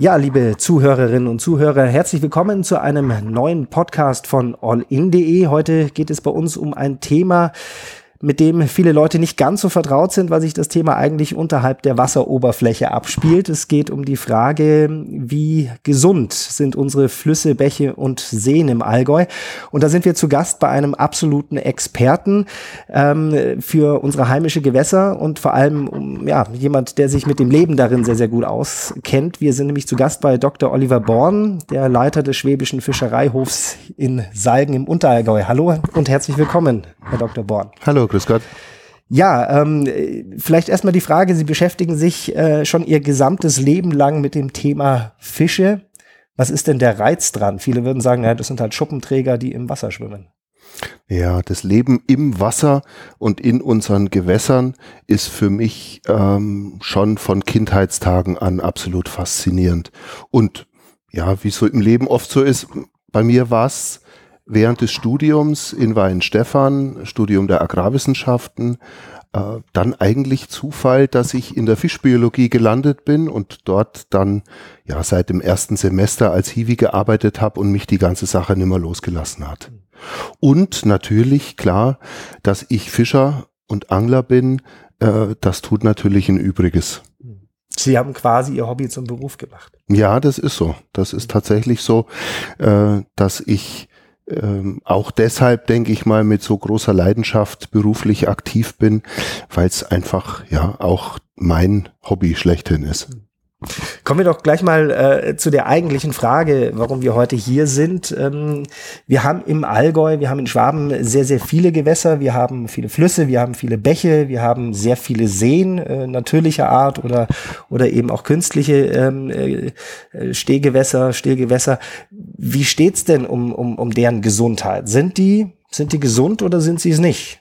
Ja, liebe Zuhörerinnen und Zuhörer, herzlich willkommen zu einem neuen Podcast von allin.de. Heute geht es bei uns um ein Thema, mit dem viele Leute nicht ganz so vertraut sind, weil sich das Thema eigentlich unterhalb der Wasseroberfläche abspielt. Es geht um die Frage, wie gesund sind unsere Flüsse, Bäche und Seen im Allgäu. Und da sind wir zu Gast bei einem absoluten Experten ähm, für unsere heimische Gewässer und vor allem ja, jemand, der sich mit dem Leben darin sehr, sehr gut auskennt. Wir sind nämlich zu Gast bei Dr. Oliver Born, der Leiter des Schwäbischen Fischereihofs in Salgen im Unterallgäu. Hallo und herzlich willkommen, Herr Dr. Born. Hallo, grüß Gott. Ja, ähm, vielleicht erstmal die Frage, Sie beschäftigen sich äh, schon Ihr gesamtes Leben lang mit dem Thema Fische. Was ist denn der Reiz dran? Viele würden sagen, ja, das sind halt Schuppenträger, die im Wasser schwimmen. Ja, das Leben im Wasser und in unseren Gewässern ist für mich ähm, schon von Kindheitstagen an absolut faszinierend. Und ja, wie es so im Leben oft so ist, bei mir war es während des Studiums in Weihenstephan, Studium der Agrarwissenschaften, äh, dann eigentlich Zufall, dass ich in der Fischbiologie gelandet bin und dort dann ja seit dem ersten Semester als Hiwi gearbeitet habe und mich die ganze Sache nimmer losgelassen hat. Und natürlich klar, dass ich Fischer und Angler bin, äh, das tut natürlich ein Übriges. Sie haben quasi Ihr Hobby zum Beruf gemacht. Ja, das ist so. Das ist tatsächlich so, äh, dass ich ähm, auch deshalb, denke ich mal, mit so großer Leidenschaft beruflich aktiv bin, weil es einfach ja auch mein Hobby schlechthin ist. Kommen wir doch gleich mal äh, zu der eigentlichen Frage, warum wir heute hier sind. Ähm, wir haben im Allgäu, wir haben in Schwaben sehr, sehr viele Gewässer, wir haben viele Flüsse, wir haben viele Bäche, wir haben sehr viele Seen äh, natürlicher Art oder, oder eben auch künstliche ähm, äh, Stehgewässer, Stillgewässer. Wie steht's denn um, um, um deren Gesundheit? Sind die, sind die gesund oder sind sie es nicht?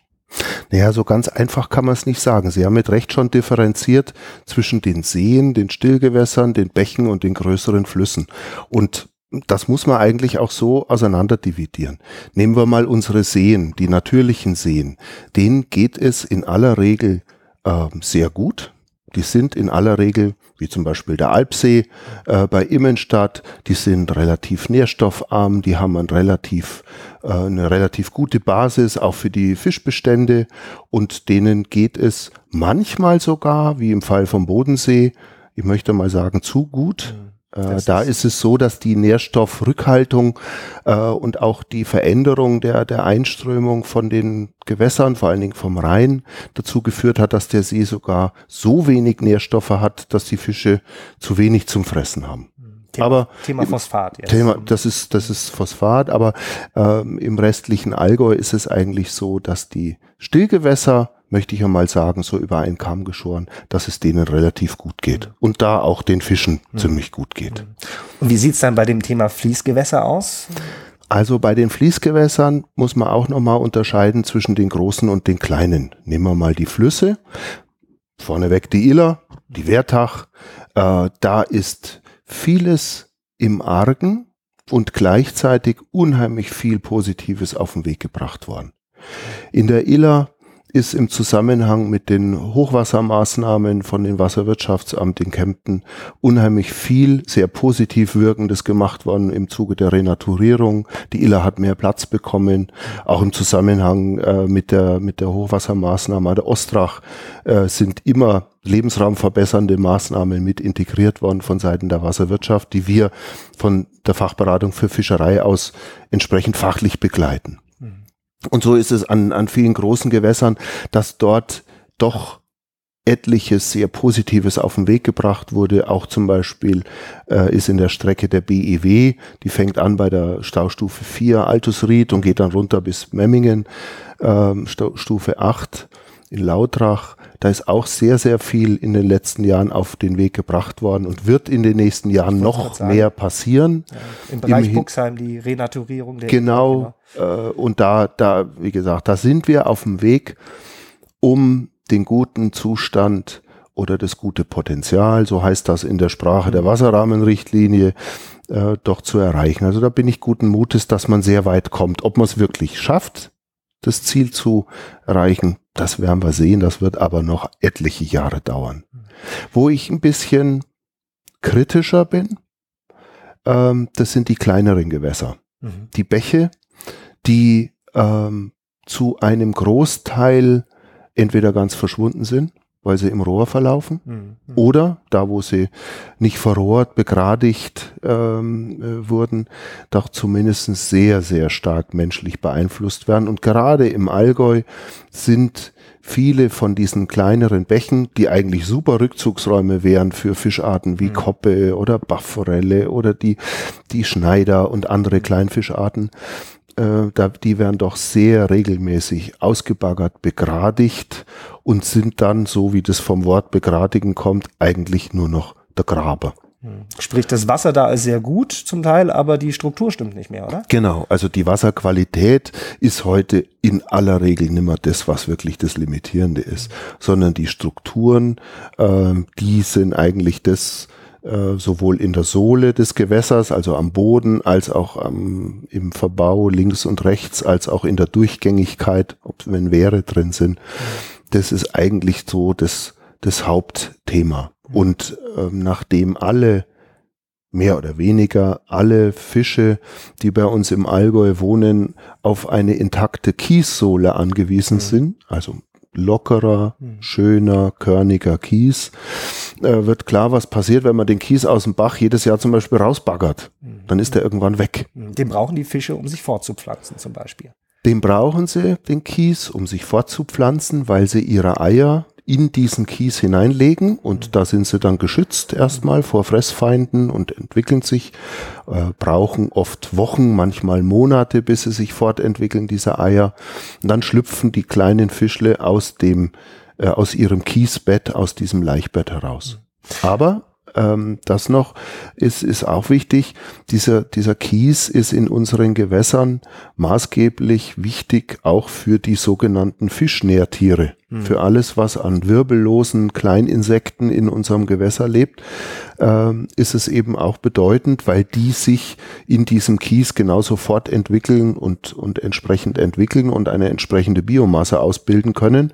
Naja, so ganz einfach kann man es nicht sagen. Sie haben mit Recht schon differenziert zwischen den Seen, den Stillgewässern, den Bächen und den größeren Flüssen. Und das muss man eigentlich auch so auseinanderdividieren. Nehmen wir mal unsere Seen, die natürlichen Seen. Denen geht es in aller Regel äh, sehr gut. Die sind in aller Regel, wie zum Beispiel der Alpsee äh, bei Immenstadt, die sind relativ nährstoffarm, die haben ein relativ, äh, eine relativ gute Basis auch für die Fischbestände und denen geht es manchmal sogar, wie im Fall vom Bodensee, ich möchte mal sagen, zu gut. Mhm. Äh, da ist es so, dass die Nährstoffrückhaltung äh, und auch die Veränderung der, der Einströmung von den Gewässern, vor allen Dingen vom Rhein, dazu geführt hat, dass der See sogar so wenig Nährstoffe hat, dass die Fische zu wenig zum Fressen haben. Thema, aber Thema Phosphat. Jetzt. Thema, das ist das ist Phosphat, aber ähm, im restlichen Allgäu ist es eigentlich so, dass die Stillgewässer möchte ich einmal sagen, so über einen Kamm geschoren, dass es denen relativ gut geht. Und da auch den Fischen mhm. ziemlich gut geht. Und wie sieht's dann bei dem Thema Fließgewässer aus? Also bei den Fließgewässern muss man auch nochmal unterscheiden zwischen den großen und den kleinen. Nehmen wir mal die Flüsse. Vorneweg die Iller, die Wertach. Äh, da ist vieles im Argen und gleichzeitig unheimlich viel Positives auf den Weg gebracht worden. In der Iller ist im Zusammenhang mit den Hochwassermaßnahmen von dem Wasserwirtschaftsamt in Kempten unheimlich viel sehr positiv wirkendes gemacht worden im Zuge der Renaturierung. Die Iller hat mehr Platz bekommen, auch im Zusammenhang äh, mit der mit der Hochwassermaßnahme der Ostrach äh, sind immer lebensraumverbessernde Maßnahmen mit integriert worden von Seiten der Wasserwirtschaft, die wir von der Fachberatung für Fischerei aus entsprechend fachlich begleiten. Und so ist es an, an vielen großen Gewässern, dass dort doch etliches sehr Positives auf den Weg gebracht wurde. Auch zum Beispiel äh, ist in der Strecke der BEW, die fängt an bei der Staustufe 4 Altusried und geht dann runter bis Memmingen, ähm, Stufe 8 in Lautrach. Da ist auch sehr, sehr viel in den letzten Jahren auf den Weg gebracht worden und wird in den nächsten Jahren noch mehr passieren. Ja, Im Bereich Im Buxheim die Renaturierung der Genau. genau. Äh, und da, da, wie gesagt, da sind wir auf dem Weg, um den guten Zustand oder das gute Potenzial, so heißt das in der Sprache der Wasserrahmenrichtlinie, äh, doch zu erreichen. Also da bin ich guten Mutes, dass man sehr weit kommt. Ob man es wirklich schafft, das Ziel zu erreichen, das werden wir sehen. Das wird aber noch etliche Jahre dauern. Wo ich ein bisschen kritischer bin, ähm, das sind die kleineren Gewässer. Mhm. Die Bäche, die ähm, zu einem Großteil entweder ganz verschwunden sind, weil sie im Rohr verlaufen, mhm. oder da, wo sie nicht verrohrt, begradigt ähm, äh, wurden, doch zumindest sehr, sehr stark menschlich beeinflusst werden. Und gerade im Allgäu sind viele von diesen kleineren Bächen, die eigentlich super Rückzugsräume wären für Fischarten wie mhm. Koppe oder Bachforelle oder die, die Schneider und andere Kleinfischarten, äh, da, die werden doch sehr regelmäßig ausgebaggert, begradigt und sind dann, so wie das vom Wort begradigen kommt, eigentlich nur noch der Graber. Hm. Sprich, das Wasser da ist sehr gut zum Teil, aber die Struktur stimmt nicht mehr, oder? Genau, also die Wasserqualität ist heute in aller Regel nicht mehr das, was wirklich das Limitierende ist, sondern die Strukturen, äh, die sind eigentlich das, äh, sowohl in der Sohle des Gewässers, also am Boden, als auch am, im Verbau links und rechts, als auch in der Durchgängigkeit, ob wenn Wehre drin sind. Das ist eigentlich so das, das Hauptthema. Und ähm, nachdem alle mehr oder weniger alle Fische, die bei uns im Allgäu wohnen, auf eine intakte Kiessohle angewiesen mhm. sind, also lockerer, mhm. schöner, körniger Kies, äh, wird klar, was passiert, wenn man den Kies aus dem Bach jedes Jahr zum Beispiel rausbaggert. Mhm. Dann ist er irgendwann weg. Mhm. Den brauchen die Fische, um sich fortzupflanzen zum Beispiel. Den brauchen sie, den Kies, um sich fortzupflanzen, weil sie ihre Eier in diesen Kies hineinlegen und da sind sie dann geschützt erstmal vor Fressfeinden und entwickeln sich, äh, brauchen oft Wochen, manchmal Monate, bis sie sich fortentwickeln, diese Eier. Und dann schlüpfen die kleinen Fischle aus dem, äh, aus ihrem Kiesbett, aus diesem Laichbett heraus. Aber ähm, das noch ist, ist auch wichtig. Dieser, dieser Kies ist in unseren Gewässern maßgeblich wichtig auch für die sogenannten Fischnährtiere. Hm. Für alles, was an wirbellosen Kleininsekten in unserem Gewässer lebt, ähm, ist es eben auch bedeutend, weil die sich in diesem Kies genauso fortentwickeln und, und entsprechend entwickeln und eine entsprechende Biomasse ausbilden können,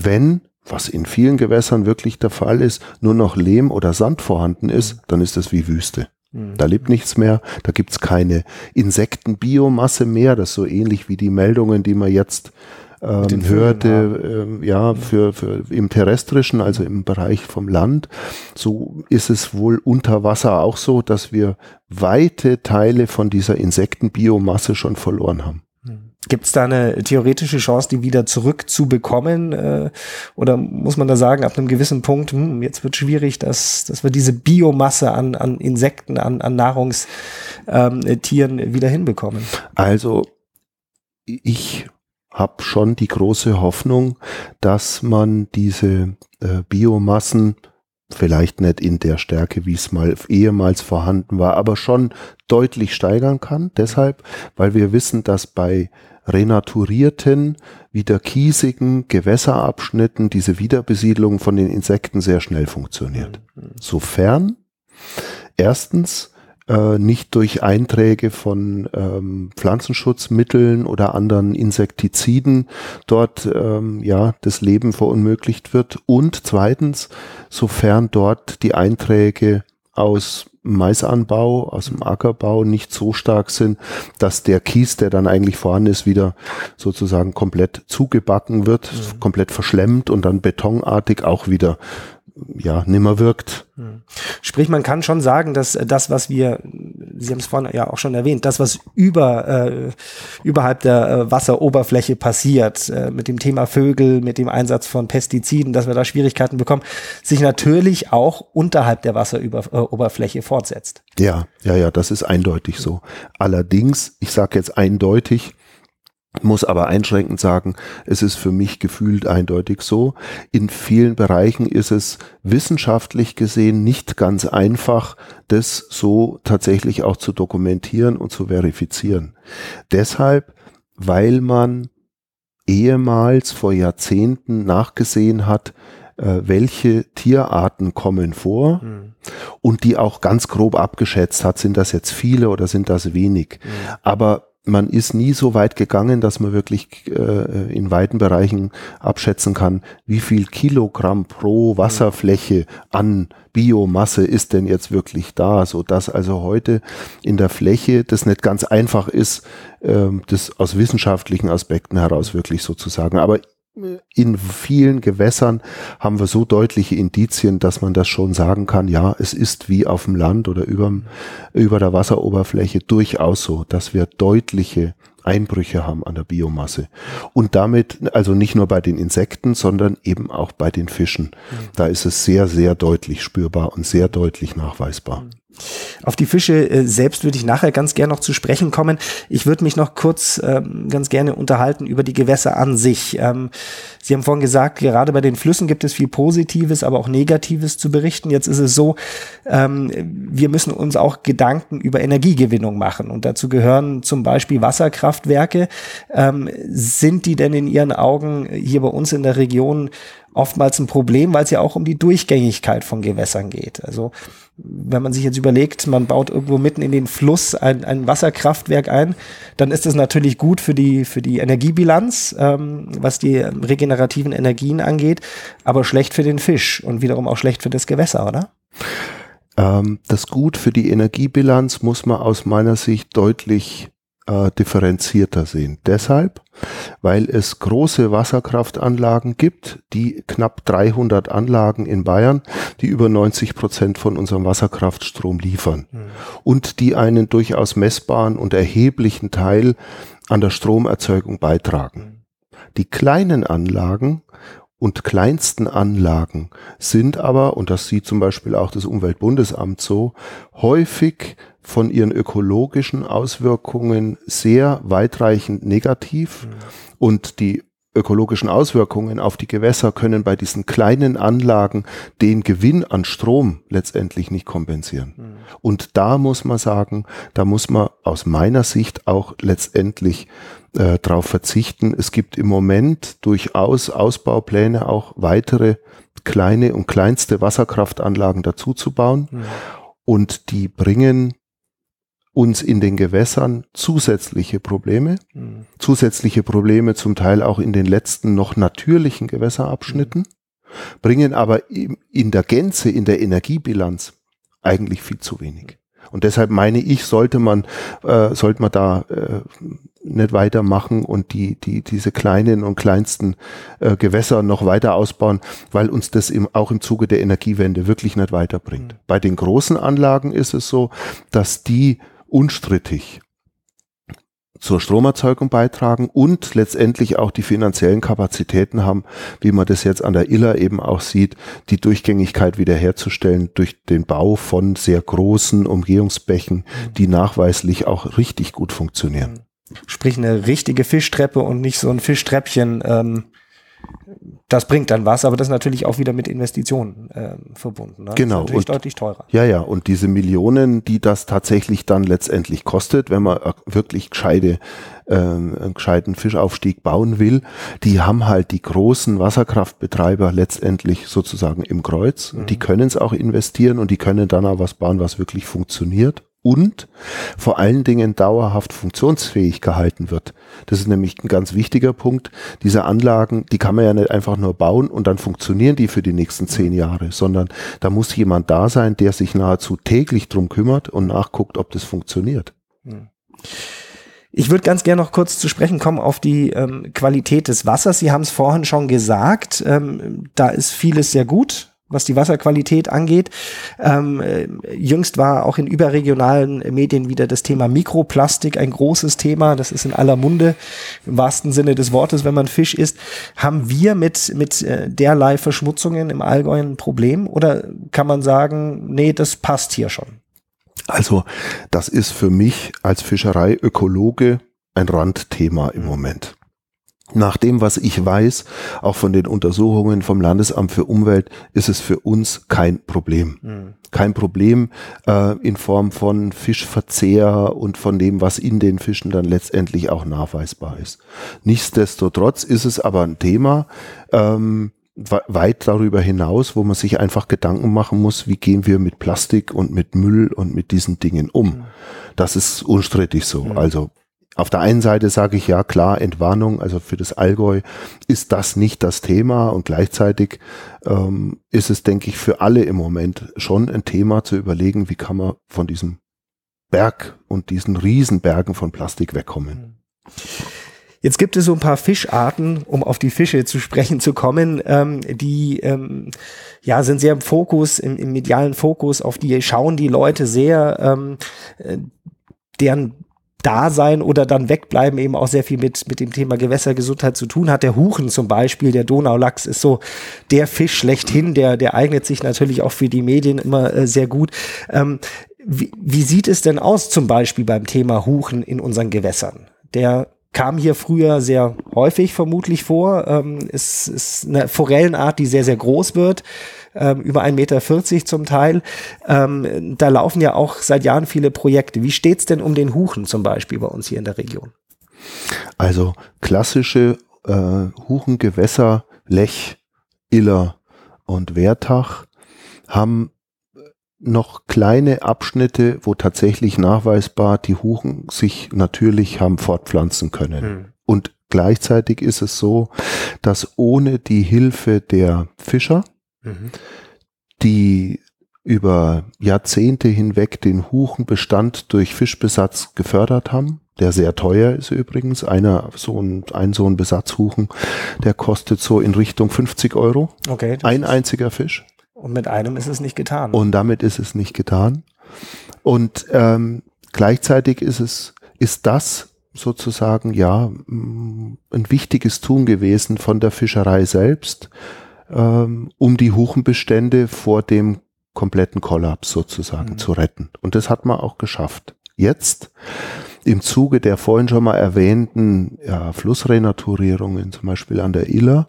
wenn was in vielen Gewässern wirklich der Fall ist, nur noch Lehm oder Sand vorhanden ist, mhm. dann ist das wie Wüste. Mhm. Da lebt nichts mehr, da gibt's keine Insektenbiomasse mehr, das ist so ähnlich wie die Meldungen, die man jetzt ähm, hörte, ähm, ja, für, für im terrestrischen, also im Bereich vom Land. So ist es wohl unter Wasser auch so, dass wir weite Teile von dieser Insektenbiomasse schon verloren haben. Gibt es da eine theoretische Chance, die wieder zurückzubekommen? Äh, oder muss man da sagen, ab einem gewissen Punkt, hm, jetzt wird schwierig, dass, dass wir diese Biomasse an, an Insekten, an, an Nahrungstieren ähm, wieder hinbekommen? Also ich habe schon die große Hoffnung, dass man diese äh, Biomassen vielleicht nicht in der Stärke, wie es mal ehemals vorhanden war, aber schon deutlich steigern kann. Deshalb, weil wir wissen, dass bei renaturierten, wieder kiesigen Gewässerabschnitten diese Wiederbesiedlung von den Insekten sehr schnell funktioniert. Mhm. Sofern erstens äh, nicht durch Einträge von ähm, Pflanzenschutzmitteln oder anderen Insektiziden dort ähm, ja das Leben verunmöglicht wird und zweitens sofern dort die Einträge aus Maisanbau, aus dem Ackerbau nicht so stark sind, dass der Kies, der dann eigentlich vorhanden ist, wieder sozusagen komplett zugebacken wird, mhm. komplett verschlemmt und dann betonartig auch wieder ja, nimmer wirkt. Hm. Sprich, man kann schon sagen, dass das, was wir, Sie haben es vorhin ja auch schon erwähnt, das, was über, äh, überhalb der äh, Wasseroberfläche passiert, äh, mit dem Thema Vögel, mit dem Einsatz von Pestiziden, dass wir da Schwierigkeiten bekommen, sich natürlich auch unterhalb der Wasseroberfläche fortsetzt. Ja, ja, ja, das ist eindeutig so. Allerdings, ich sage jetzt eindeutig, muss aber einschränkend sagen, es ist für mich gefühlt eindeutig so. In vielen Bereichen ist es wissenschaftlich gesehen nicht ganz einfach, das so tatsächlich auch zu dokumentieren und zu verifizieren. Deshalb, weil man ehemals vor Jahrzehnten nachgesehen hat, äh, welche Tierarten kommen vor mhm. und die auch ganz grob abgeschätzt hat, sind das jetzt viele oder sind das wenig. Mhm. Aber man ist nie so weit gegangen, dass man wirklich äh, in weiten Bereichen abschätzen kann, wie viel Kilogramm pro Wasserfläche an Biomasse ist denn jetzt wirklich da, so dass also heute in der Fläche das nicht ganz einfach ist, äh, das aus wissenschaftlichen Aspekten heraus wirklich sozusagen. Aber in vielen Gewässern haben wir so deutliche Indizien, dass man das schon sagen kann, ja, es ist wie auf dem Land oder über, über der Wasseroberfläche durchaus so, dass wir deutliche Einbrüche haben an der Biomasse. Und damit, also nicht nur bei den Insekten, sondern eben auch bei den Fischen. Mhm. Da ist es sehr, sehr deutlich spürbar und sehr deutlich nachweisbar. Auf die Fische äh, selbst würde ich nachher ganz gerne noch zu sprechen kommen. Ich würde mich noch kurz ähm, ganz gerne unterhalten über die Gewässer an sich. Ähm, Sie haben vorhin gesagt, gerade bei den Flüssen gibt es viel Positives, aber auch Negatives zu berichten. Jetzt ist es so, ähm, wir müssen uns auch Gedanken über Energiegewinnung machen. Und dazu gehören zum Beispiel Wasserkraftwerke. Ähm, sind die denn in Ihren Augen hier bei uns in der Region oftmals ein Problem, weil es ja auch um die Durchgängigkeit von Gewässern geht. Also wenn man sich jetzt überlegt, man baut irgendwo mitten in den Fluss ein, ein Wasserkraftwerk ein, dann ist das natürlich gut für die, für die Energiebilanz, ähm, was die regenerativen Energien angeht, aber schlecht für den Fisch und wiederum auch schlecht für das Gewässer, oder? Ähm, das Gut für die Energiebilanz muss man aus meiner Sicht deutlich äh, differenzierter sehen. Deshalb, weil es große Wasserkraftanlagen gibt, die knapp 300 Anlagen in Bayern, die über 90 Prozent von unserem Wasserkraftstrom liefern mhm. und die einen durchaus messbaren und erheblichen Teil an der Stromerzeugung beitragen. Mhm. Die kleinen Anlagen und kleinsten Anlagen sind aber, und das sieht zum Beispiel auch das Umweltbundesamt so, häufig von ihren ökologischen Auswirkungen sehr weitreichend negativ mhm. und die ökologischen Auswirkungen auf die Gewässer können bei diesen kleinen Anlagen den Gewinn an Strom letztendlich nicht kompensieren. Mhm. Und da muss man sagen, da muss man aus meiner Sicht auch letztendlich äh, darauf verzichten. Es gibt im Moment durchaus Ausbaupläne, auch weitere kleine und kleinste Wasserkraftanlagen dazuzubauen. Mhm. Und die bringen uns in den Gewässern zusätzliche Probleme, mhm. zusätzliche Probleme zum Teil auch in den letzten noch natürlichen Gewässerabschnitten, bringen aber in der Gänze, in der Energiebilanz eigentlich viel zu wenig. Und deshalb meine ich, sollte man, äh, sollte man da äh, nicht weitermachen und die, die, diese kleinen und kleinsten äh, Gewässer noch weiter ausbauen, weil uns das im, auch im Zuge der Energiewende wirklich nicht weiterbringt. Mhm. Bei den großen Anlagen ist es so, dass die unstrittig zur Stromerzeugung beitragen und letztendlich auch die finanziellen Kapazitäten haben, wie man das jetzt an der Iller eben auch sieht, die Durchgängigkeit wiederherzustellen durch den Bau von sehr großen Umgehungsbächen, die nachweislich auch richtig gut funktionieren. Sprich eine richtige Fischtreppe und nicht so ein Fischtreppchen, ähm, das bringt dann was, aber das ist natürlich auch wieder mit Investitionen äh, verbunden. Ne? Genau. Das ist und, deutlich teurer. Ja, ja. Und diese Millionen, die das tatsächlich dann letztendlich kostet, wenn man äh, wirklich gescheide, äh, einen gescheiten Fischaufstieg bauen will, die haben halt die großen Wasserkraftbetreiber letztendlich sozusagen im Kreuz. Mhm. Die können es auch investieren und die können dann auch was bauen, was wirklich funktioniert und vor allen Dingen dauerhaft funktionsfähig gehalten wird. Das ist nämlich ein ganz wichtiger Punkt. Diese Anlagen, die kann man ja nicht einfach nur bauen und dann funktionieren die für die nächsten zehn Jahre, sondern da muss jemand da sein, der sich nahezu täglich drum kümmert und nachguckt, ob das funktioniert. Ich würde ganz gerne noch kurz zu sprechen kommen auf die ähm, Qualität des Wassers. Sie haben es vorhin schon gesagt, ähm, da ist vieles sehr gut was die Wasserqualität angeht. Ähm, äh, jüngst war auch in überregionalen Medien wieder das Thema Mikroplastik ein großes Thema. Das ist in aller Munde, im wahrsten Sinne des Wortes, wenn man Fisch isst. Haben wir mit, mit äh, derlei Verschmutzungen im Allgäu ein Problem? Oder kann man sagen, nee, das passt hier schon? Also, das ist für mich als Fischereiökologe ein Randthema im Moment. Nach dem, was ich weiß, auch von den Untersuchungen vom Landesamt für Umwelt, ist es für uns kein Problem. Mhm. Kein Problem äh, in Form von Fischverzehr und von dem, was in den Fischen dann letztendlich auch nachweisbar ist. Nichtsdestotrotz ist es aber ein Thema, ähm, weit darüber hinaus, wo man sich einfach Gedanken machen muss, wie gehen wir mit Plastik und mit Müll und mit diesen Dingen um. Mhm. Das ist unstrittig so. Mhm. Also auf der einen Seite sage ich ja klar, Entwarnung, also für das Allgäu ist das nicht das Thema und gleichzeitig ähm, ist es, denke ich, für alle im Moment schon ein Thema zu überlegen, wie kann man von diesem Berg und diesen Riesenbergen von Plastik wegkommen. Jetzt gibt es so ein paar Fischarten, um auf die Fische zu sprechen zu kommen, ähm, die ähm, ja sind sehr im Fokus, im, im, medialen Fokus, auf die schauen die Leute sehr, ähm, äh, deren Dasein oder dann wegbleiben eben auch sehr viel mit, mit dem Thema Gewässergesundheit zu tun hat. Der Huchen zum Beispiel, der Donaulachs ist so der Fisch schlechthin, der, der eignet sich natürlich auch für die Medien immer äh, sehr gut. Ähm, wie, wie sieht es denn aus zum Beispiel beim Thema Huchen in unseren Gewässern? Der kam hier früher sehr häufig vermutlich vor. Ähm, es ist eine Forellenart, die sehr, sehr groß wird, ähm, über 1,40 Meter zum Teil. Ähm, da laufen ja auch seit Jahren viele Projekte. Wie steht's denn um den Huchen zum Beispiel bei uns hier in der Region? Also klassische äh, Huchengewässer, Lech, Iller und Wertach haben noch kleine Abschnitte, wo tatsächlich nachweisbar die Huchen sich natürlich haben fortpflanzen können. Mhm. Und gleichzeitig ist es so, dass ohne die Hilfe der Fischer, mhm. die über Jahrzehnte hinweg den Huchenbestand durch Fischbesatz gefördert haben, der sehr teuer ist übrigens. Einer, so ein, ein so ein Besatzhuchen, der kostet so in Richtung 50 Euro. Okay. Ein einziger Fisch. Und mit einem ist es nicht getan. Und damit ist es nicht getan. Und ähm, gleichzeitig ist es, ist das sozusagen ja ein wichtiges Tun gewesen von der Fischerei selbst, ähm, um die Huchenbestände vor dem kompletten Kollaps sozusagen mhm. zu retten. Und das hat man auch geschafft. Jetzt im Zuge der vorhin schon mal erwähnten ja, Flussrenaturierungen, zum Beispiel an der Iller,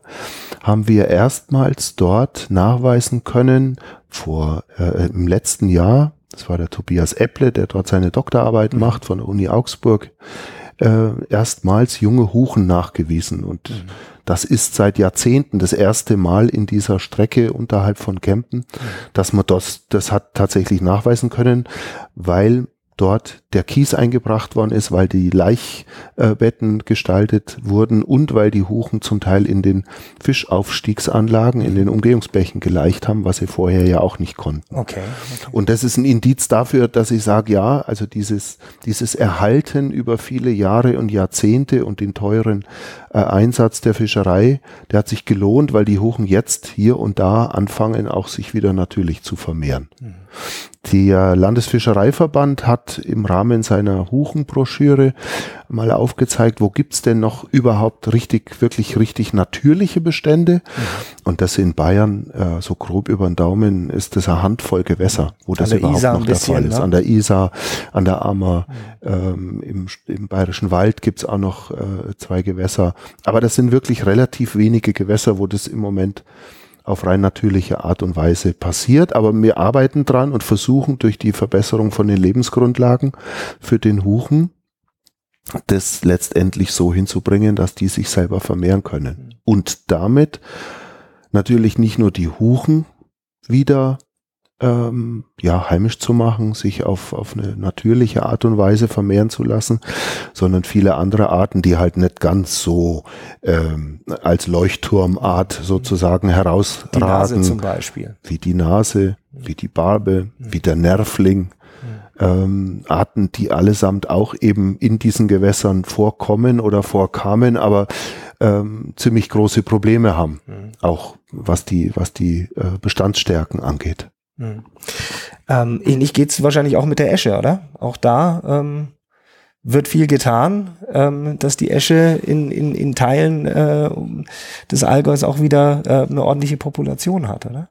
haben wir erstmals dort nachweisen können, vor äh, im letzten Jahr, das war der Tobias Epple, der dort seine Doktorarbeit mhm. macht von der Uni Augsburg, äh, erstmals junge Huchen nachgewiesen. Und mhm. das ist seit Jahrzehnten das erste Mal in dieser Strecke unterhalb von Kempen, mhm. dass man das, das hat tatsächlich nachweisen können, weil dort der Kies eingebracht worden ist, weil die Laichbetten gestaltet wurden und weil die Huchen zum Teil in den Fischaufstiegsanlagen, in den Umgehungsbächen geleicht haben, was sie vorher ja auch nicht konnten. Okay. okay. Und das ist ein Indiz dafür, dass ich sage, ja, also dieses, dieses Erhalten über viele Jahre und Jahrzehnte und den teuren äh, Einsatz der Fischerei, der hat sich gelohnt, weil die Huchen jetzt hier und da anfangen, auch sich wieder natürlich zu vermehren. Mhm. Der Landesfischereiverband hat im Rahmen seiner Huchenbroschüre mal aufgezeigt, wo gibt's denn noch überhaupt richtig, wirklich richtig natürliche Bestände. Mhm. Und das in Bayern, äh, so grob über den Daumen, ist das eine Handvoll Gewässer, wo das überhaupt Isar noch der bisschen, Fall ist. Ne? An der Isar, an der Ammer, mhm. ähm, im, im Bayerischen Wald gibt's auch noch äh, zwei Gewässer. Aber das sind wirklich relativ wenige Gewässer, wo das im Moment auf rein natürliche Art und Weise passiert. Aber wir arbeiten dran und versuchen durch die Verbesserung von den Lebensgrundlagen für den Huchen das letztendlich so hinzubringen, dass die sich selber vermehren können. Und damit natürlich nicht nur die Huchen wieder ähm, ja, heimisch zu machen, sich auf, auf eine natürliche Art und Weise vermehren zu lassen, sondern viele andere Arten, die halt nicht ganz so ähm, als Leuchtturmart sozusagen herausragen. Die Nase zum Beispiel. Wie die Nase, wie die Barbe, wie der Nervling. Ähm, Arten, die allesamt auch eben in diesen Gewässern vorkommen oder vorkamen, aber ähm, ziemlich große Probleme haben, mhm. auch was die, was die äh, Bestandsstärken angeht. Hm. Ähm, ähnlich geht's wahrscheinlich auch mit der Esche, oder? Auch da ähm, wird viel getan, ähm, dass die Esche in, in, in Teilen äh, des Allgäus auch wieder äh, eine ordentliche Population hat, oder?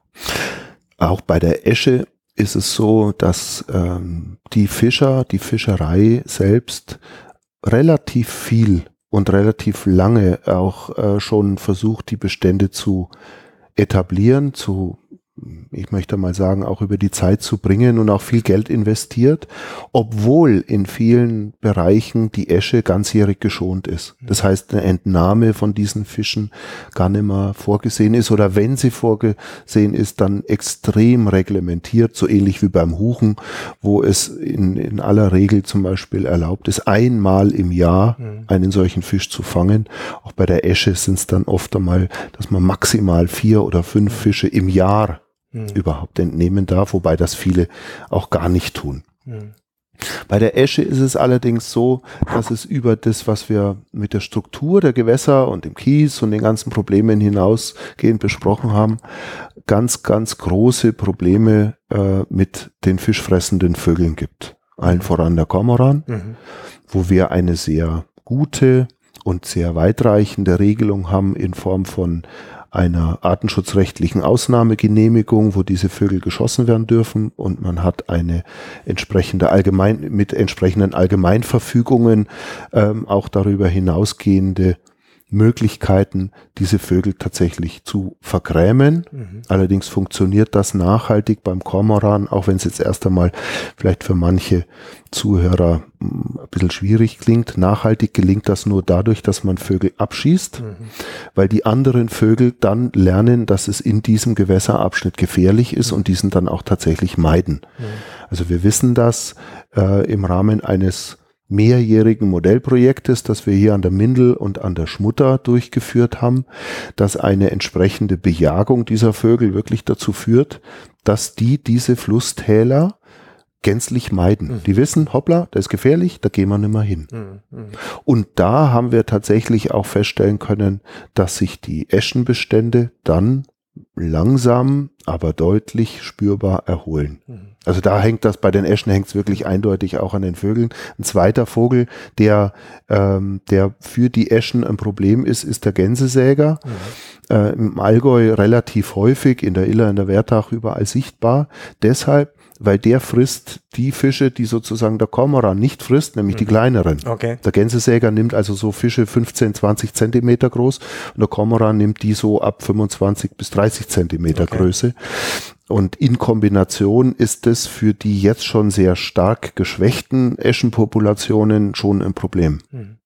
Auch bei der Esche ist es so, dass ähm, die Fischer, die Fischerei selbst relativ viel und relativ lange auch äh, schon versucht, die Bestände zu etablieren, zu ich möchte mal sagen, auch über die Zeit zu bringen und auch viel Geld investiert, obwohl in vielen Bereichen die Esche ganzjährig geschont ist. Das heißt, eine Entnahme von diesen Fischen gar nicht mehr vorgesehen ist oder wenn sie vorgesehen ist, dann extrem reglementiert, so ähnlich wie beim Huchen, wo es in, in aller Regel zum Beispiel erlaubt ist, einmal im Jahr mhm. einen solchen Fisch zu fangen. Auch bei der Esche sind es dann oft einmal, dass man maximal vier oder fünf Fische im Jahr mhm. überhaupt entnehmen darf, wobei das viele auch gar nicht tun. Mhm. Bei der Esche ist es allerdings so, dass es über das, was wir mit der Struktur der Gewässer und dem Kies und den ganzen Problemen hinausgehend besprochen haben, ganz, ganz große Probleme äh, mit den fischfressenden Vögeln gibt. Allen voran der Kormoran, mhm. wo wir eine sehr gute und sehr weitreichende Regelung haben in Form von einer artenschutzrechtlichen Ausnahmegenehmigung, wo diese Vögel geschossen werden dürfen und man hat eine entsprechende allgemein mit entsprechenden Allgemeinverfügungen ähm, auch darüber hinausgehende Möglichkeiten, diese Vögel tatsächlich zu vergrämen. Mhm. Allerdings funktioniert das nachhaltig beim Kormoran, auch wenn es jetzt erst einmal vielleicht für manche Zuhörer hm, ein bisschen schwierig klingt. Nachhaltig gelingt das nur dadurch, dass man Vögel abschießt, mhm. weil die anderen Vögel dann lernen, dass es in diesem Gewässerabschnitt gefährlich ist mhm. und diesen dann auch tatsächlich meiden. Mhm. Also wir wissen das äh, im Rahmen eines mehrjährigen Modellprojektes, das wir hier an der Mindel und an der Schmutter durchgeführt haben, dass eine entsprechende Bejagung dieser Vögel wirklich dazu führt, dass die diese Flusstäler gänzlich meiden. Mhm. Die wissen, hoppla, das ist gefährlich, da gehen wir nicht mehr hin. Mhm. mhm. Und da haben wir tatsächlich auch feststellen können, dass sich die Eschenbestände dann langsam, aber deutlich spürbar erholen. Mhm. Also da hängt das, bei den Eschen hängt es wirklich eindeutig auch an den Vögeln. Ein zweiter Vogel, der, ähm, der für die Eschen ein Problem ist, ist der Gänsesäger. Mhm. Äh, Im Allgäu relativ häufig, in der Iller, in der Wertach überall sichtbar. Deshalb weil der frisst die Fische, die sozusagen der Kormoran nicht frisst, nämlich mhm. die kleineren. Okay. Der Gänsesäger nimmt also so Fische 15, 20 Zentimeter groß und der Kormoran nimmt die so ab 25 bis 30 Zentimeter okay. Größe. Und in Kombination ist es für die jetzt schon sehr stark geschwächten Eschenpopulationen schon ein Problem. Mhm.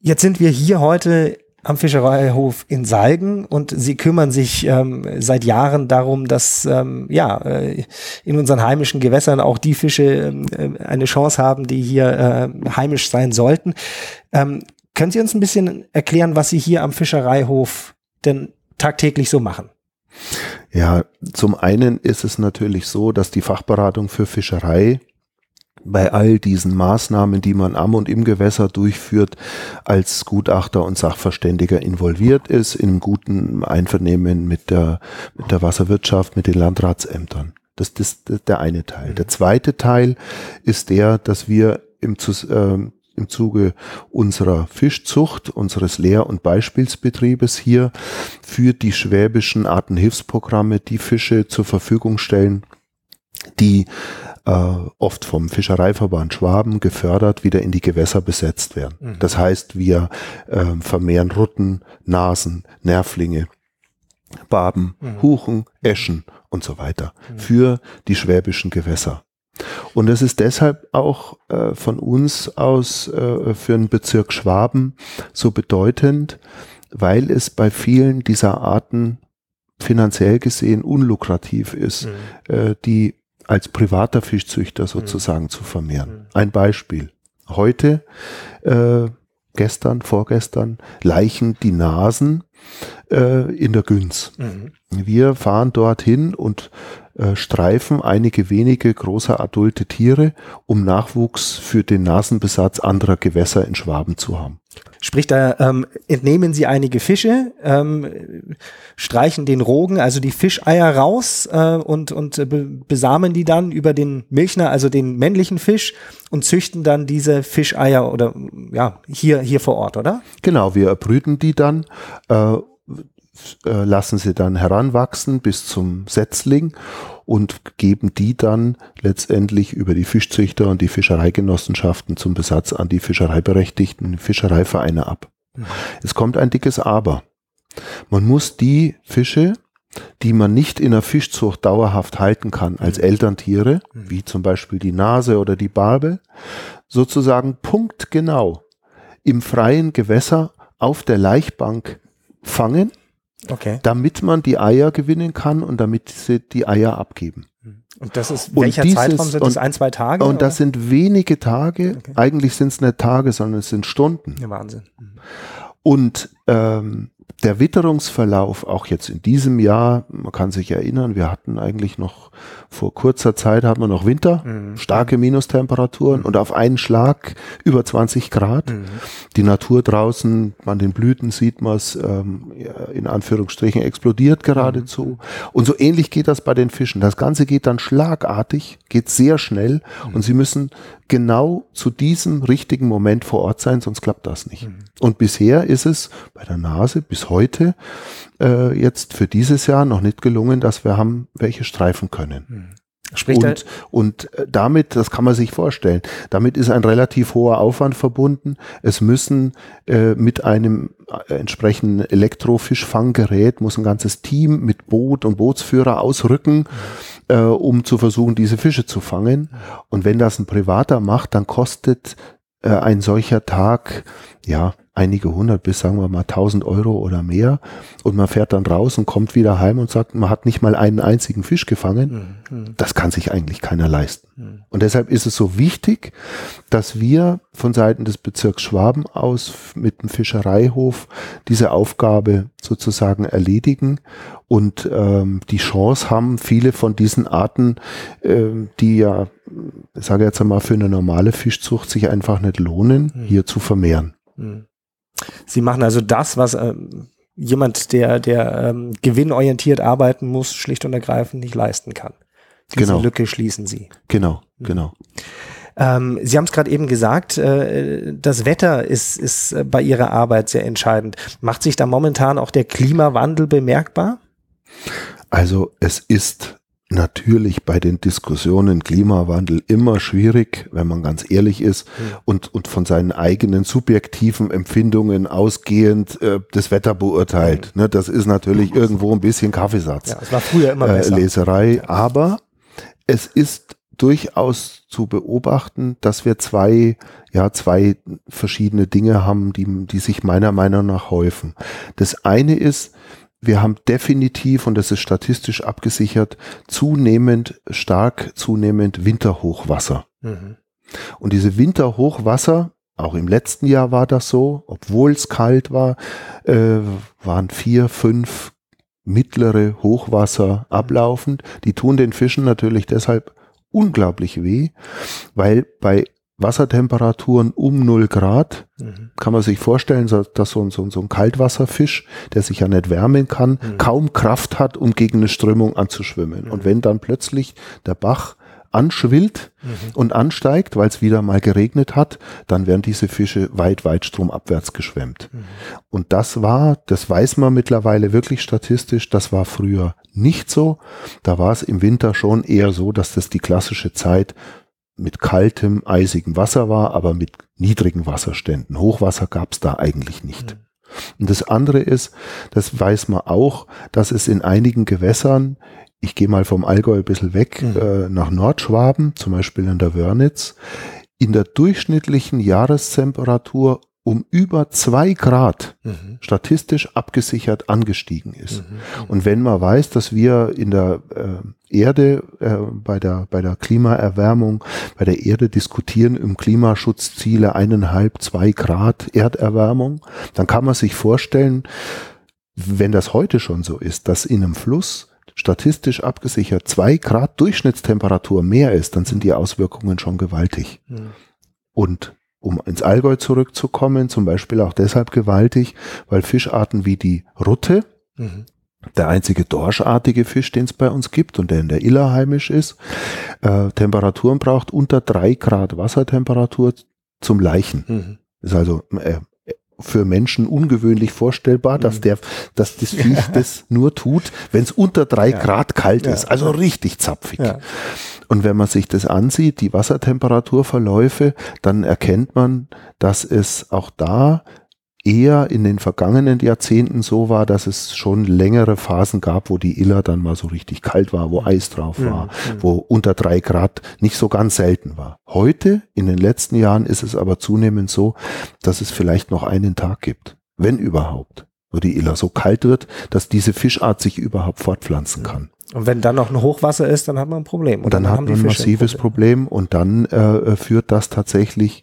Jetzt sind wir hier heute am Fischereihof in Salgen und sie kümmern sich ähm, seit Jahren darum, dass ähm, ja äh, in unseren heimischen Gewässern auch die Fische äh, eine Chance haben, die hier äh, heimisch sein sollten. Ähm, können Sie uns ein bisschen erklären, was Sie hier am Fischereihof denn tagtäglich so machen? Ja, zum einen ist es natürlich so, dass die Fachberatung für Fischerei bei all diesen Maßnahmen, die man am und im Gewässer durchführt, als Gutachter und Sachverständiger involviert ist, in guten Einvernehmen mit der, mit der Wasserwirtschaft, mit den Landratsämtern. Das ist der eine Teil. Der zweite Teil ist der, dass wir im, äh, im Zuge unserer Fischzucht, unseres Lehr- und Beispielsbetriebes hier für die schwäbischen Artenhilfsprogramme die Fische zur Verfügung stellen, die oft vom Fischereiverband Schwaben gefördert, wieder in die Gewässer besetzt werden. Mhm. Das heißt, wir äh, vermehren Rutten, Nasen, Nervlinge, Barben, mhm. Huchen, Eschen und so weiter mhm. für die schwäbischen Gewässer. Und es ist deshalb auch äh, von uns aus äh, für den Bezirk Schwaben so bedeutend, weil es bei vielen dieser Arten finanziell gesehen unlukrativ ist, mhm. äh, die als privater Fischzüchter sozusagen mhm. zu vermehren. Ein Beispiel. Heute, äh, gestern, vorgestern, leichen die Nasen äh, in der Günz. Mhm. Wir fahren dorthin und äh, streifen einige wenige große adulte Tiere, um Nachwuchs für den Nasenbesatz anderer Gewässer in Schwaben zu haben. Sprich, da ähm, entnehmen sie einige Fische, ähm, streichen den Rogen, also die Fischeier raus äh, und, und äh, besamen die dann über den Milchner, also den männlichen Fisch und züchten dann diese Fischeier oder ja, hier, hier vor Ort, oder? Genau, wir erbrüten die dann. Äh, äh, lassen sie dann heranwachsen bis zum Setzling und geben die dann letztendlich über die Fischzüchter und die Fischereigenossenschaften zum Besatz an die fischereiberechtigten Fischereivereine ab. Mhm. Es kommt ein dickes Aber. Man muss die Fische, die man nicht in der Fischzucht dauerhaft halten kann als mhm. Elterntiere, mhm. wie zum Beispiel die Nase oder die Barbe, sozusagen punktgenau im freien Gewässer auf der Laichbank fangen, okay. damit man die Eier gewinnen kann und damit sie die Eier abgeben. Und das ist, welcher dieses, Zeitraum sind das? Ein, zwei Tage? Und oder? das sind wenige Tage. Okay. Eigentlich sind es nicht Tage, sondern es sind Stunden. Ja, Wahnsinn. Und ähm, der Witterungsverlauf, auch jetzt in diesem Jahr, man kann sich erinnern, wir hatten eigentlich noch vor kurzer Zeit hatten wir noch Winter, mhm. starke Minustemperaturen mhm. und auf einen Schlag über 20 Grad. Mhm. Die Natur draußen, an den Blüten sieht man es, ähm, in Anführungsstrichen explodiert geradezu. Mhm. Und so ähnlich geht das bei den Fischen. Das Ganze geht dann schlagartig, geht sehr schnell mhm. und sie müssen genau zu diesem richtigen Moment vor Ort sein, sonst klappt das nicht. Mhm. Und bisher ist es bei der Nase bis heute äh, jetzt für dieses Jahr noch nicht gelungen, dass wir haben welche streifen können. Mhm. Spricht und, und äh, damit, das kann man sich vorstellen, damit ist ein relativ hoher Aufwand verbunden. Es müssen äh, mit einem äh, entsprechenden Elektrofischfanggerät, muss ein ganzes Team mit Boot und Bootsführer ausrücken. Mhm äh, um zu versuchen, diese Fische zu fangen. Und wenn das ein Privater macht, dann kostet äh, ein solcher Tag, ja, einige hundert bis sagen wir mal tausend Euro oder mehr und man fährt dann raus und kommt wieder heim und sagt, man hat nicht mal einen einzigen Fisch gefangen, mhm. das kann sich eigentlich keiner leisten. Mhm. Und deshalb ist es so wichtig, dass wir von Seiten des Bezirks Schwaben aus mit dem Fischereihof diese Aufgabe sozusagen erledigen und ähm, die Chance haben, viele von diesen Arten, ähm, die ja, ich sage jetzt einmal, für eine normale Fischzucht sich einfach nicht lohnen, mhm. hier zu vermehren. Mhm. Sie machen also das, was äh, jemand, der, der ähm, gewinnorientiert arbeiten muss, schlicht und ergreifend nicht leisten kann. Diese genau. Lücke schließen Sie. Genau, mhm. genau. Ähm, Sie haben es gerade eben gesagt, äh, das Wetter ist, ist bei Ihrer Arbeit sehr entscheidend. Macht sich da momentan auch der Klimawandel bemerkbar? Also es ist natürlich bei den Diskussionen Klimawandel immer schwierig, wenn man ganz ehrlich ist mhm. und, und von seinen eigenen subjektiven Empfindungen ausgehend äh, das Wetter beurteilt. Mhm. Ne, das ist natürlich irgendwo ein bisschen Kaffeesatz. Ja, es war früher immer besser. Äh, Leserei, ja. aber es ist durchaus zu beobachten, dass wir zwei, ja, zwei verschiedene Dinge haben, die, die sich meiner Meinung nach häufen. Das eine ist, wir haben definitiv, und das ist statistisch abgesichert, zunehmend, stark zunehmend Winterhochwasser. Mhm. Und diese Winterhochwasser, auch im letzten Jahr war das so, obwohl es kalt war, äh, waren vier, fünf mittlere Hochwasser ablaufend. Die tun den Fischen natürlich deshalb unglaublich weh, weil bei Wassertemperaturen um 0 Grad. Mhm. Kann man sich vorstellen, dass so ein, so, ein Kaltwasserfisch, der sich ja nicht wärmen kann, mhm. kaum Kraft hat, um gegen eine Strömung anzuschwimmen. Mhm. Und wenn dann plötzlich der Bach anschwillt mhm. und ansteigt, weil es wieder mal geregnet hat, dann werden diese Fische weit, weit stromabwärts geschwemmt. Mhm. Und das war, das weiß man mittlerweile wirklich statistisch, das war früher nicht so. Da war es im Winter schon eher so, dass das die klassische Zeit mit kaltem, eisigem Wasser war, aber mit niedrigen Wasserständen. Hochwasser gab es da eigentlich nicht. Mhm. Und das andere ist, das weiß man auch, dass es in einigen Gewässern, ich gehe mal vom Allgäu ein bisschen weg, mhm. äh, nach Nordschwaben, zum Beispiel in der Wörnitz, in der durchschnittlichen Jahrestemperatur um über zwei Grad mhm. statistisch abgesichert angestiegen ist. Mhm. Und wenn man weiß, dass wir in der äh, Erde äh, bei der bei der Klimaerwärmung bei der Erde diskutieren im Klimaschutzziele eineinhalb zwei Grad Erderwärmung, dann kann man sich vorstellen, wenn das heute schon so ist, dass in einem Fluss statistisch abgesichert zwei Grad Durchschnittstemperatur mehr ist, dann sind die Auswirkungen schon gewaltig. Mhm. Und um ins Allgäu zurückzukommen, zum Beispiel auch deshalb gewaltig, weil Fischarten wie die Rutte, mhm. der einzige dorschartige Fisch, den es bei uns gibt und der in der Iller heimisch ist, äh, Temperaturen braucht unter drei Grad Wassertemperatur zum Leichen. Mhm. Ist also äh, für Menschen ungewöhnlich vorstellbar, dass mhm. der, dass das Viech das nur tut, wenn es unter drei ja. Grad kalt ja. ist, also richtig zapfig. Und wenn man sich das ansieht, die Wassertemperaturverläufe, dann erkennt man, dass es auch da eher in den vergangenen Jahrzehnten so war, dass es schon längere Phasen gab, wo die Iller dann mal so richtig kalt war, wo mhm. Eis drauf war, mhm. wo unter drei Grad nicht so ganz selten war. Heute, in den letzten Jahren, ist es aber zunehmend so, dass es vielleicht noch einen Tag gibt, wenn überhaupt, wo die Iller so kalt wird, dass diese Fischart sich überhaupt fortpflanzen kann. Und wenn dann noch ein Hochwasser ist, dann hat man ein Problem. Und dann, dann hat man ein massives Problem. Problem und dann äh, führt das tatsächlich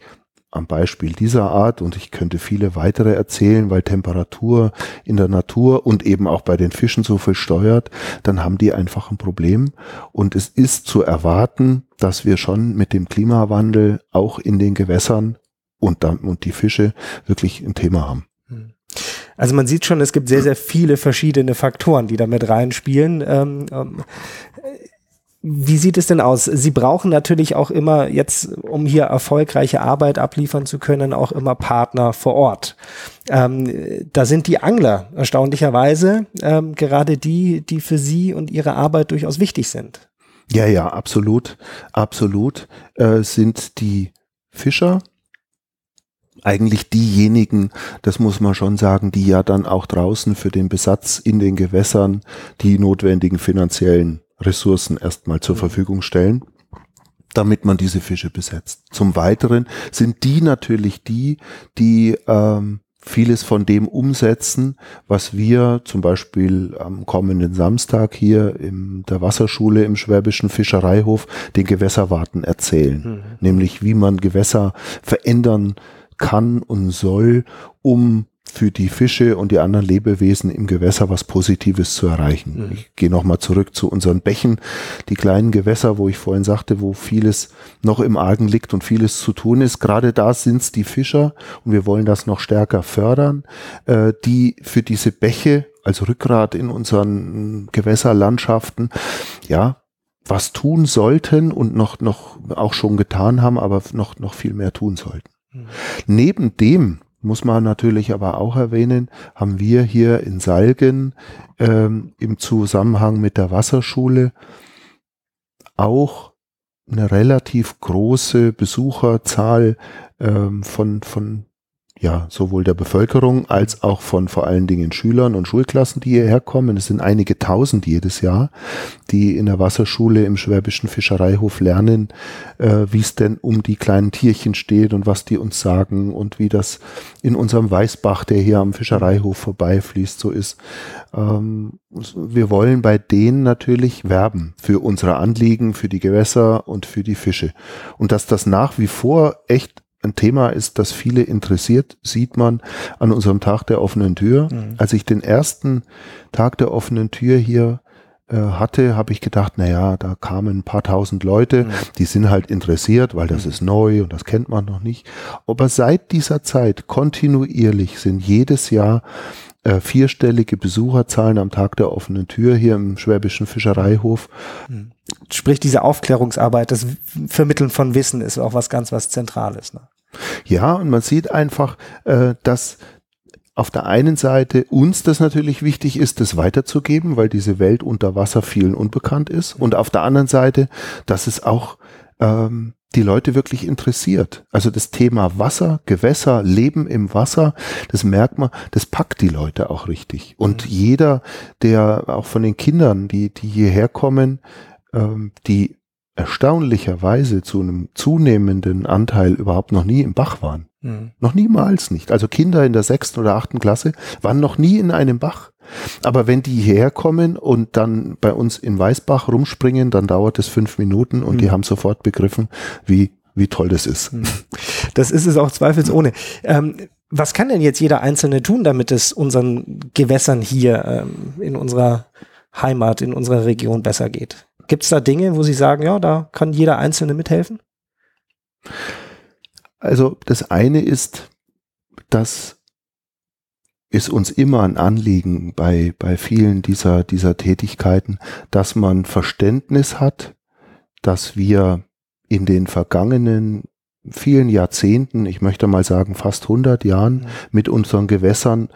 am Beispiel dieser Art, und ich könnte viele weitere erzählen, weil Temperatur in der Natur und eben auch bei den Fischen so viel steuert, dann haben die einfach ein Problem. Und es ist zu erwarten, dass wir schon mit dem Klimawandel auch in den Gewässern und, dann, und die Fische wirklich ein Thema haben. Hm. Also man sieht schon, es gibt sehr, sehr viele verschiedene Faktoren, die da mit reinspielen. Ähm, ähm, wie sieht es denn aus? Sie brauchen natürlich auch immer jetzt, um hier erfolgreiche Arbeit abliefern zu können, auch immer Partner vor Ort. Ähm, da sind die Angler erstaunlicherweise ähm, gerade die, die für Sie und Ihre Arbeit durchaus wichtig sind. Ja, ja, absolut, absolut äh, sind die Fischer eigentlich diejenigen, das muss man schon sagen, die ja dann auch draußen für den Besatz in den Gewässern die notwendigen finanziellen Ressourcen erstmal zur Verfügung stellen, damit man diese Fische besetzt. Zum Weiteren sind die natürlich die, die ähm, vieles von dem umsetzen, was wir zum Beispiel am kommenden Samstag hier in der Wasserschule im Schwäbischen Fischereihof den Gewässerwarten erzählen. Mhm. Nämlich wie man Gewässer verändern kann und soll, um für die Fische und die anderen Lebewesen im Gewässer was Positives zu erreichen. Mhm. Ich gehe nochmal zurück zu unseren Bächen, die kleinen Gewässer, wo ich vorhin sagte, wo vieles noch im Argen liegt und vieles zu tun ist. Gerade da sind es die Fischer und wir wollen das noch stärker fördern, äh, die für diese Bäche als Rückgrat in unseren Gewässerlandschaften, ja, was tun sollten und noch, noch auch schon getan haben, aber noch, noch viel mehr tun sollten. Mhm. Neben dem, muss man natürlich aber auch erwähnen, haben wir hier in Salgen ähm, im Zusammenhang mit der Wasserschule auch eine relativ große Besucherzahl ähm, von, von ja, sowohl der Bevölkerung als auch von vor allen Dingen Schülern und Schulklassen, die hierher kommen. Es sind einige tausend jedes Jahr, die in der Wasserschule im Schwäbischen Fischereihof lernen, äh, wie es denn um die kleinen Tierchen steht und was die uns sagen und wie das in unserem Weißbach, der hier am Fischereihof vorbeifließt, so ist. Ähm, wir wollen bei denen natürlich werben für unsere Anliegen, für die Gewässer und für die Fische. Und dass das nach wie vor echt ein Thema ist, das viele interessiert, sieht man an unserem Tag der offenen Tür. Mhm. Als ich den ersten Tag der offenen Tür hier äh, hatte, habe ich gedacht, na ja, da kamen ein paar tausend Leute, mhm. die sind halt interessiert, weil das mhm. ist neu und das kennt man noch nicht. Aber seit dieser Zeit kontinuierlich sind jedes Jahr äh, vierstellige Besucherzahlen am Tag der offenen Tür hier im Schwäbischen Fischereihof. Sprich, diese Aufklärungsarbeit, das Vermitteln von Wissen ist auch was ganz was Zentrales. Ne? Ja, und man sieht einfach, äh, dass auf der einen Seite uns das natürlich wichtig ist, das weiterzugeben, weil diese Welt unter Wasser vielen unbekannt ist. Und auf der anderen Seite, dass es auch ähm, die Leute wirklich interessiert. Also das Thema Wasser, Gewässer, Leben im Wasser, das merkt man, das packt die Leute auch richtig. Und mhm. jeder, der auch von den Kindern, die, die hierher kommen, ähm, die erstaunlicherweise zu einem zunehmenden Anteil überhaupt noch nie im Bach waren. Mhm. Noch niemals nicht. Also Kinder in der sechsten oder achten Klasse waren noch nie in einem Bach. Aber wenn die hierher kommen und dann bei uns in Weißbach rumspringen, dann dauert es fünf Minuten und mhm. die haben sofort begriffen, wie, wie toll das ist. Mhm. Das ist es auch zweifelsohne. Ähm, was kann denn jetzt jeder Einzelne tun, damit es unseren Gewässern hier ähm, in unserer Heimat, in unserer Region besser geht? Gibt es da Dinge, wo Sie sagen, ja, da kann jeder Einzelne mithelfen? Also das eine ist, dass ist uns immer ein Anliegen bei, bei vielen dieser, dieser Tätigkeiten, dass man Verständnis hat, dass wir in den vergangenen vielen Jahrzehnten, ich möchte mal sagen fast 100 Jahren, mhm. mit unseren Gewässern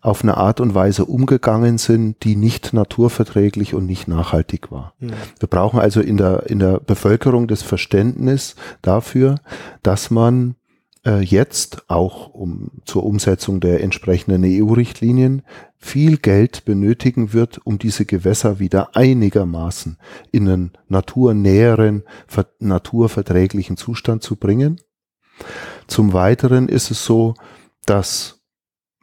auf eine Art und Weise umgegangen sind, die nicht naturverträglich und nicht nachhaltig war. Mhm. Wir brauchen also in der, in der Bevölkerung das Verständnis dafür, dass man äh, jetzt auch um zur Umsetzung der entsprechenden EU-Richtlinien viel Geld benötigen wird, um diese Gewässer wieder einigermaßen in einen naturnäheren, naturverträglichen Zustand zu bringen. Zum Weiteren ist es so, dass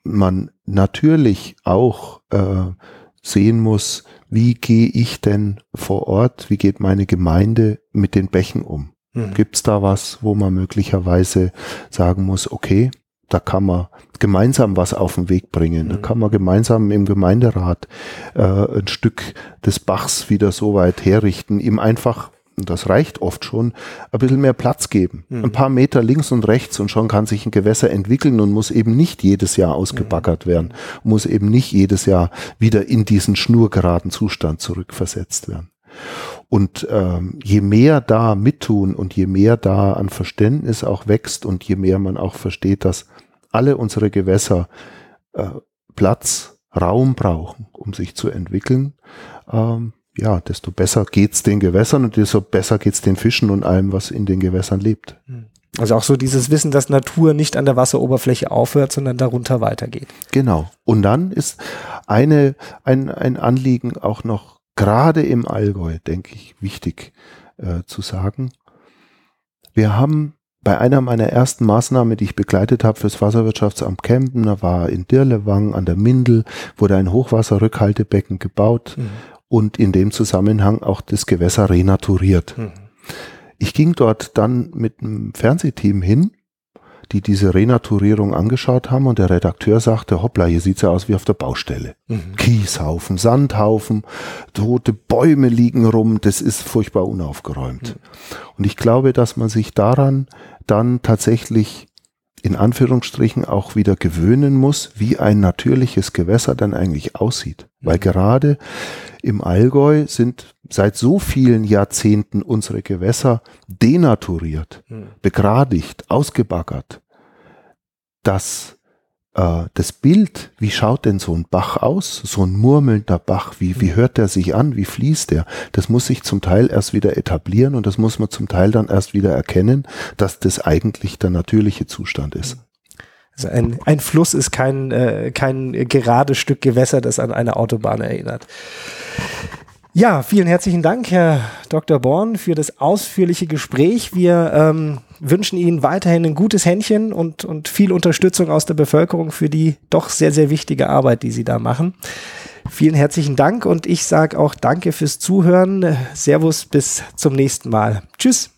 man natürlich auch äh, sehen muss, wie gehe ich denn vor Ort, wie geht meine Gemeinde mit den Bächen um? Mhm. Gibt es da was, wo man möglicherweise sagen muss, okay, da kann man gemeinsam was auf den Weg bringen. Da mhm. kann man gemeinsam im Gemeinderat äh, ein Stück des Bachs wieder so weit herrichten, ihm einfach, und das reicht oft schon, ein bisschen mehr Platz geben. Mhm. Ein paar Meter links und rechts und schon kann sich ein Gewässer entwickeln und muss eben nicht jedes Jahr ausgebaggert mhm. werden, muss eben nicht jedes Jahr wieder in diesen schnurgeraden Zustand zurückversetzt werden. Und ähm, je mehr da mittun und je mehr da an Verständnis auch wächst und je mehr man auch versteht, dass alle unsere Gewässer äh, Platz, Raum brauchen, um sich zu entwickeln, ähm, ja, desto besser geht's den Gewässern und desto besser geht's den Fischen und allem, was in den Gewässern lebt. Hm. Also auch so dieses Wissen, dass Natur nicht an der Wasseroberfläche aufhört, sondern darunter weitergeht. Genau. Und dann ist eine, ein, ein Anliegen auch noch gerade im Allgäu, denke ich, wichtig äh, zu sagen. Wir haben bei einer meiner ersten Maßnahmen, die ich begleitet habe fürs Wasserwirtschaftsamt Kempen, da war in Dirlewang an der Mindel, wurde ein Hochwasserrückhaltebecken gebaut mhm. Und in dem Zusammenhang auch das Gewässer renaturiert. Mhm. Ich ging dort dann mit einem Fernsehteam hin die diese Renaturierung angeschaut haben und der Redakteur sagte, hoppla, hier sieht's ja aus wie auf der Baustelle. Mhm. Kieshaufen, Sandhaufen, tote Bäume liegen rum, das ist furchtbar unaufgeräumt. Mhm. Und ich glaube, dass man sich daran dann tatsächlich in Anführungsstrichen auch wieder gewöhnen muss, wie ein natürliches Gewässer dann eigentlich aussieht. Mhm. Weil gerade im Allgäu sind seit so vielen Jahrzehnten unsere Gewässer denaturiert, mhm. begradigt, ausgebaggert, dass äh, das Bild, wie schaut denn so ein Bach aus, so ein murmelnder Bach, wie, wie hört der sich an, wie fließt der, das muss sich zum Teil erst wieder etablieren und das muss man zum Teil dann erst wieder erkennen, dass das eigentlich der natürliche Zustand ist. Also ein, ein Fluss ist kein, äh, kein gerades Stück Gewässer, das an eine Autobahn erinnert. Ja, vielen herzlichen Dank, Herr Dr. Born, für das ausführliche Gespräch. Wir ähm, wünschen Ihnen weiterhin ein gutes Händchen und, und viel Unterstützung aus der Bevölkerung für die doch sehr, sehr wichtige Arbeit, die Sie da machen. Vielen herzlichen Dank und ich sage auch danke fürs Zuhören. Servus, bis zum nächsten Mal. Tschüss.